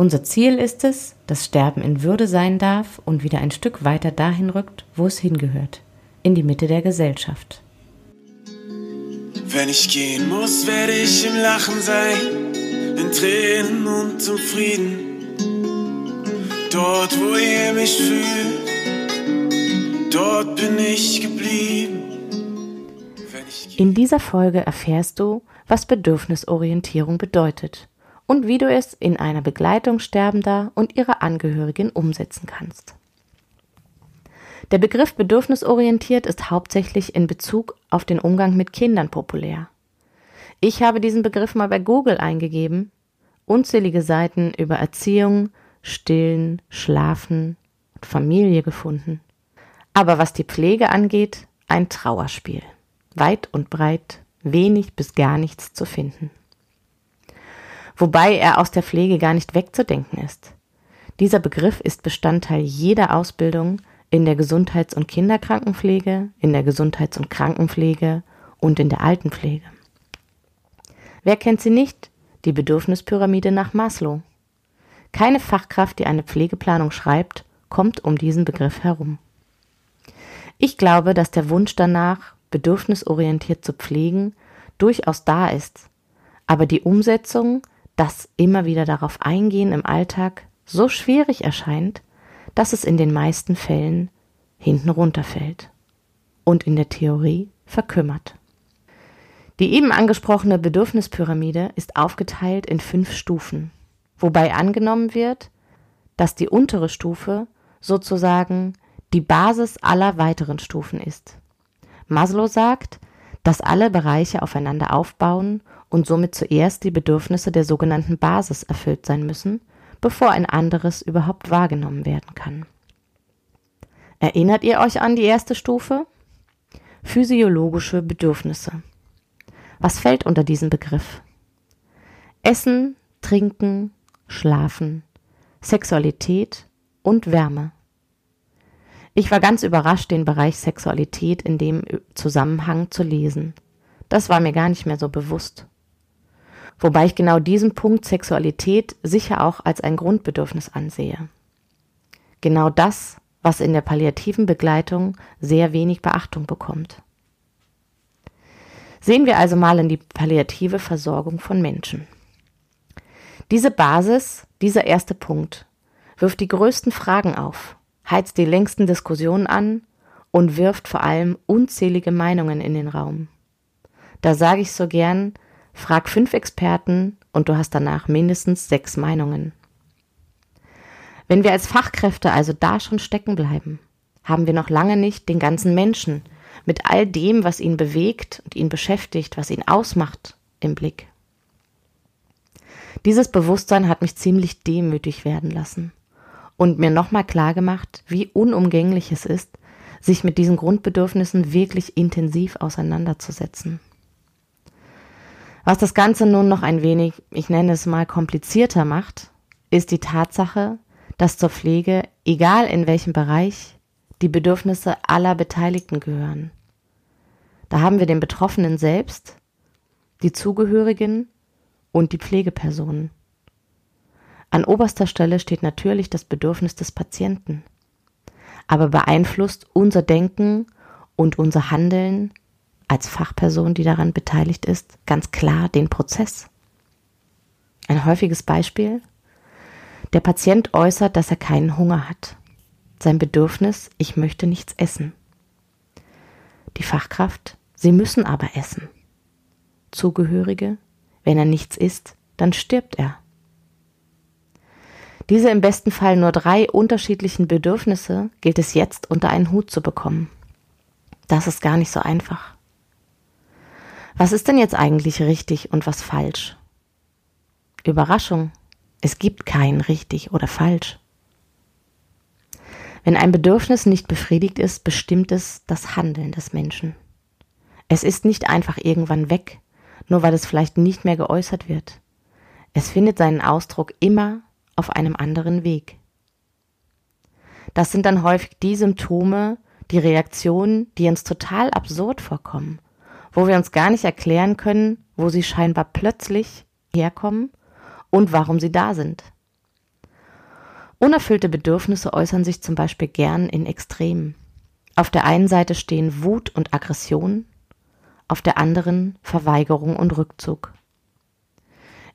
Unser Ziel ist es, dass Sterben in Würde sein darf und wieder ein Stück weiter dahin rückt, wo es hingehört, in die Mitte der Gesellschaft. Wenn ich gehen muss, werde ich im Lachen sein, in Tränen und zum Frieden. Dort, wo ihr mich fühlt, dort bin ich geblieben. In dieser Folge erfährst du, was Bedürfnisorientierung bedeutet und wie du es in einer Begleitung Sterbender und ihrer Angehörigen umsetzen kannst. Der Begriff bedürfnisorientiert ist hauptsächlich in Bezug auf den Umgang mit Kindern populär. Ich habe diesen Begriff mal bei Google eingegeben, unzählige Seiten über Erziehung, Stillen, Schlafen und Familie gefunden. Aber was die Pflege angeht, ein Trauerspiel. Weit und breit, wenig bis gar nichts zu finden. Wobei er aus der Pflege gar nicht wegzudenken ist. Dieser Begriff ist Bestandteil jeder Ausbildung, in der Gesundheits- und Kinderkrankenpflege, in der Gesundheits- und Krankenpflege und in der Altenpflege. Wer kennt sie nicht? Die Bedürfnispyramide nach Maslow. Keine Fachkraft, die eine Pflegeplanung schreibt, kommt um diesen Begriff herum. Ich glaube, dass der Wunsch danach, bedürfnisorientiert zu pflegen, durchaus da ist, aber die Umsetzung, das immer wieder darauf eingehen im Alltag, so schwierig erscheint, dass es in den meisten Fällen hinten runterfällt und in der Theorie verkümmert. Die eben angesprochene Bedürfnispyramide ist aufgeteilt in fünf Stufen, wobei angenommen wird, dass die untere Stufe sozusagen die Basis aller weiteren Stufen ist. Maslow sagt, dass alle Bereiche aufeinander aufbauen und somit zuerst die Bedürfnisse der sogenannten Basis erfüllt sein müssen, bevor ein anderes überhaupt wahrgenommen werden kann. Erinnert ihr euch an die erste Stufe? Physiologische Bedürfnisse. Was fällt unter diesen Begriff? Essen, Trinken, Schlafen, Sexualität und Wärme. Ich war ganz überrascht, den Bereich Sexualität in dem Zusammenhang zu lesen. Das war mir gar nicht mehr so bewusst. Wobei ich genau diesen Punkt Sexualität sicher auch als ein Grundbedürfnis ansehe. Genau das, was in der palliativen Begleitung sehr wenig Beachtung bekommt. Sehen wir also mal in die palliative Versorgung von Menschen. Diese Basis, dieser erste Punkt, wirft die größten Fragen auf, heizt die längsten Diskussionen an und wirft vor allem unzählige Meinungen in den Raum. Da sage ich so gern, Frag fünf Experten und du hast danach mindestens sechs Meinungen. Wenn wir als Fachkräfte also da schon stecken bleiben, haben wir noch lange nicht den ganzen Menschen mit all dem, was ihn bewegt und ihn beschäftigt, was ihn ausmacht, im Blick. Dieses Bewusstsein hat mich ziemlich demütig werden lassen und mir nochmal klar gemacht, wie unumgänglich es ist, sich mit diesen Grundbedürfnissen wirklich intensiv auseinanderzusetzen. Was das Ganze nun noch ein wenig, ich nenne es mal, komplizierter macht, ist die Tatsache, dass zur Pflege, egal in welchem Bereich, die Bedürfnisse aller Beteiligten gehören. Da haben wir den Betroffenen selbst, die Zugehörigen und die Pflegepersonen. An oberster Stelle steht natürlich das Bedürfnis des Patienten, aber beeinflusst unser Denken und unser Handeln als Fachperson, die daran beteiligt ist, ganz klar den Prozess. Ein häufiges Beispiel. Der Patient äußert, dass er keinen Hunger hat. Sein Bedürfnis, ich möchte nichts essen. Die Fachkraft, Sie müssen aber essen. Zugehörige, wenn er nichts isst, dann stirbt er. Diese im besten Fall nur drei unterschiedlichen Bedürfnisse gilt es jetzt unter einen Hut zu bekommen. Das ist gar nicht so einfach. Was ist denn jetzt eigentlich richtig und was falsch? Überraschung, es gibt kein richtig oder falsch. Wenn ein Bedürfnis nicht befriedigt ist, bestimmt es das Handeln des Menschen. Es ist nicht einfach irgendwann weg, nur weil es vielleicht nicht mehr geäußert wird. Es findet seinen Ausdruck immer auf einem anderen Weg. Das sind dann häufig die Symptome, die Reaktionen, die uns total absurd vorkommen, wo wir uns gar nicht erklären können, wo sie scheinbar plötzlich herkommen und warum sie da sind. Unerfüllte Bedürfnisse äußern sich zum Beispiel gern in Extremen. Auf der einen Seite stehen Wut und Aggression, auf der anderen Verweigerung und Rückzug.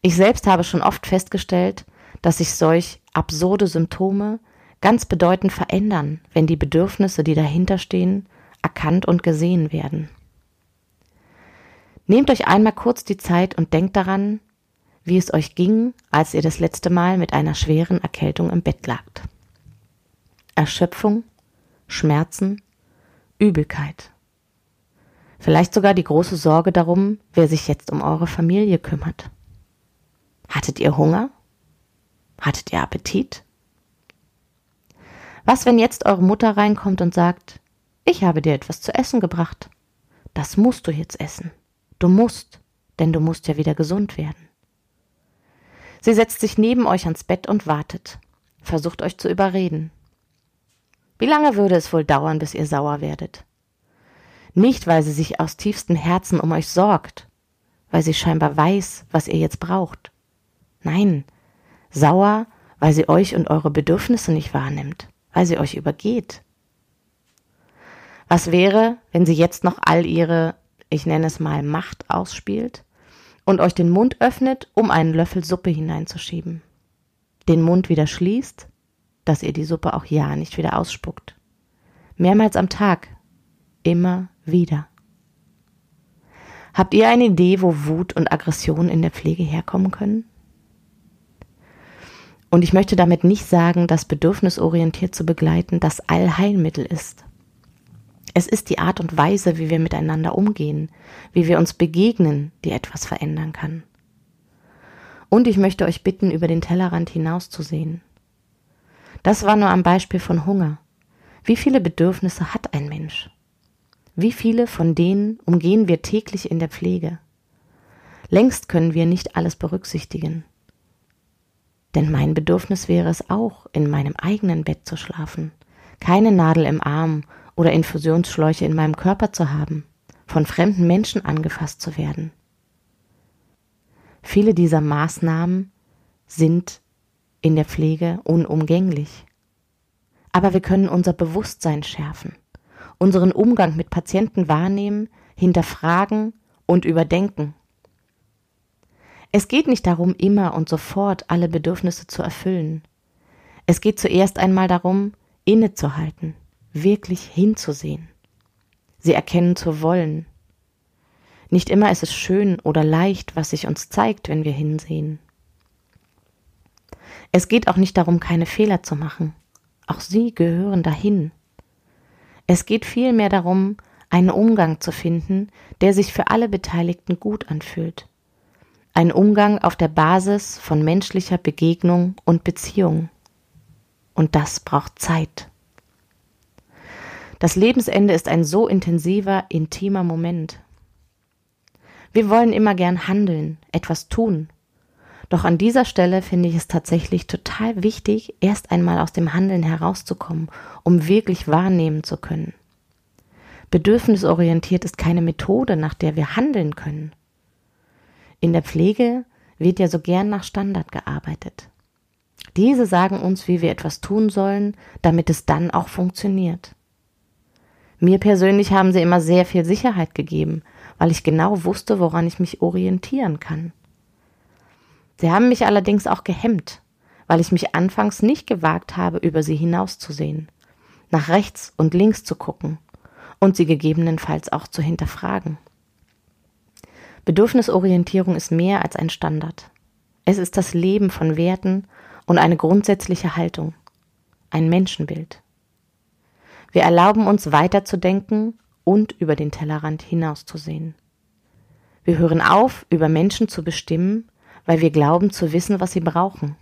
Ich selbst habe schon oft festgestellt, dass sich solch absurde Symptome ganz bedeutend verändern, wenn die Bedürfnisse, die dahinter stehen, erkannt und gesehen werden. Nehmt euch einmal kurz die Zeit und denkt daran, wie es euch ging, als ihr das letzte Mal mit einer schweren Erkältung im Bett lagt. Erschöpfung, Schmerzen, Übelkeit. Vielleicht sogar die große Sorge darum, wer sich jetzt um eure Familie kümmert. Hattet ihr Hunger? Hattet ihr Appetit? Was, wenn jetzt eure Mutter reinkommt und sagt, ich habe dir etwas zu essen gebracht. Das musst du jetzt essen. Du musst, denn du musst ja wieder gesund werden. Sie setzt sich neben euch ans Bett und wartet, versucht euch zu überreden. Wie lange würde es wohl dauern, bis ihr sauer werdet? Nicht, weil sie sich aus tiefstem Herzen um euch sorgt, weil sie scheinbar weiß, was ihr jetzt braucht. Nein, sauer, weil sie euch und eure Bedürfnisse nicht wahrnimmt, weil sie euch übergeht. Was wäre, wenn sie jetzt noch all ihre, ich nenne es mal, Macht ausspielt und euch den Mund öffnet, um einen Löffel Suppe hineinzuschieben. Den Mund wieder schließt, dass ihr die Suppe auch ja nicht wieder ausspuckt. Mehrmals am Tag. Immer wieder. Habt ihr eine Idee, wo Wut und Aggression in der Pflege herkommen können? Und ich möchte damit nicht sagen, dass bedürfnisorientiert zu begleiten das Allheilmittel ist. Es ist die Art und Weise, wie wir miteinander umgehen, wie wir uns begegnen, die etwas verändern kann. Und ich möchte euch bitten, über den Tellerrand hinauszusehen. Das war nur ein Beispiel von Hunger. Wie viele Bedürfnisse hat ein Mensch? Wie viele von denen umgehen wir täglich in der Pflege? Längst können wir nicht alles berücksichtigen. Denn mein Bedürfnis wäre es auch, in meinem eigenen Bett zu schlafen, keine Nadel im Arm oder Infusionsschläuche in meinem Körper zu haben, von fremden Menschen angefasst zu werden. Viele dieser Maßnahmen sind in der Pflege unumgänglich. Aber wir können unser Bewusstsein schärfen, unseren Umgang mit Patienten wahrnehmen, hinterfragen und überdenken. Es geht nicht darum, immer und sofort alle Bedürfnisse zu erfüllen. Es geht zuerst einmal darum, innezuhalten, wirklich hinzusehen, sie erkennen zu wollen. Nicht immer ist es schön oder leicht, was sich uns zeigt, wenn wir hinsehen. Es geht auch nicht darum, keine Fehler zu machen. Auch sie gehören dahin. Es geht vielmehr darum, einen Umgang zu finden, der sich für alle Beteiligten gut anfühlt. Ein Umgang auf der Basis von menschlicher Begegnung und Beziehung. Und das braucht Zeit. Das Lebensende ist ein so intensiver, intimer Moment. Wir wollen immer gern handeln, etwas tun. Doch an dieser Stelle finde ich es tatsächlich total wichtig, erst einmal aus dem Handeln herauszukommen, um wirklich wahrnehmen zu können. Bedürfnisorientiert ist keine Methode, nach der wir handeln können. In der Pflege wird ja so gern nach Standard gearbeitet. Diese sagen uns, wie wir etwas tun sollen, damit es dann auch funktioniert. Mir persönlich haben sie immer sehr viel Sicherheit gegeben, weil ich genau wusste, woran ich mich orientieren kann. Sie haben mich allerdings auch gehemmt, weil ich mich anfangs nicht gewagt habe, über sie hinauszusehen, nach rechts und links zu gucken und sie gegebenenfalls auch zu hinterfragen. Bedürfnisorientierung ist mehr als ein Standard. Es ist das Leben von Werten und eine grundsätzliche Haltung, ein Menschenbild. Wir erlauben uns weiterzudenken und über den Tellerrand hinauszusehen. Wir hören auf, über Menschen zu bestimmen, weil wir glauben zu wissen, was sie brauchen,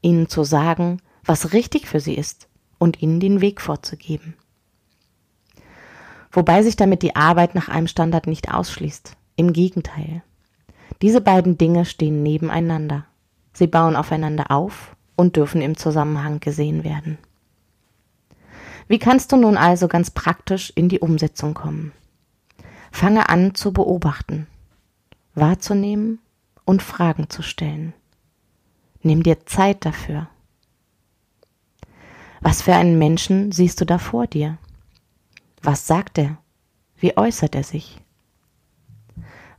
ihnen zu sagen, was richtig für sie ist und ihnen den Weg vorzugeben. Wobei sich damit die Arbeit nach einem Standard nicht ausschließt. Im Gegenteil. Diese beiden Dinge stehen nebeneinander. Sie bauen aufeinander auf und dürfen im Zusammenhang gesehen werden. Wie kannst du nun also ganz praktisch in die Umsetzung kommen? Fange an zu beobachten, wahrzunehmen und Fragen zu stellen. Nimm dir Zeit dafür. Was für einen Menschen siehst du da vor dir? Was sagt er? Wie äußert er sich?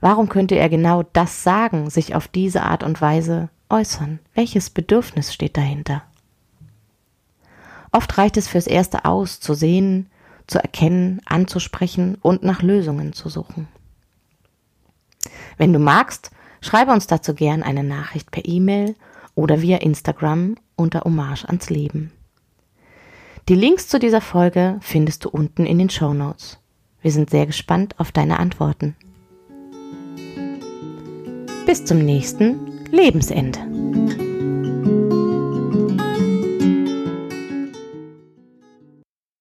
Warum könnte er genau das sagen, sich auf diese Art und Weise äußern? Welches Bedürfnis steht dahinter? Oft reicht es fürs Erste aus, zu sehen, zu erkennen, anzusprechen und nach Lösungen zu suchen. Wenn du magst, schreibe uns dazu gern eine Nachricht per E-Mail oder via Instagram unter Hommage ans Leben. Die Links zu dieser Folge findest du unten in den Show Notes. Wir sind sehr gespannt auf deine Antworten. Bis zum nächsten Lebensende.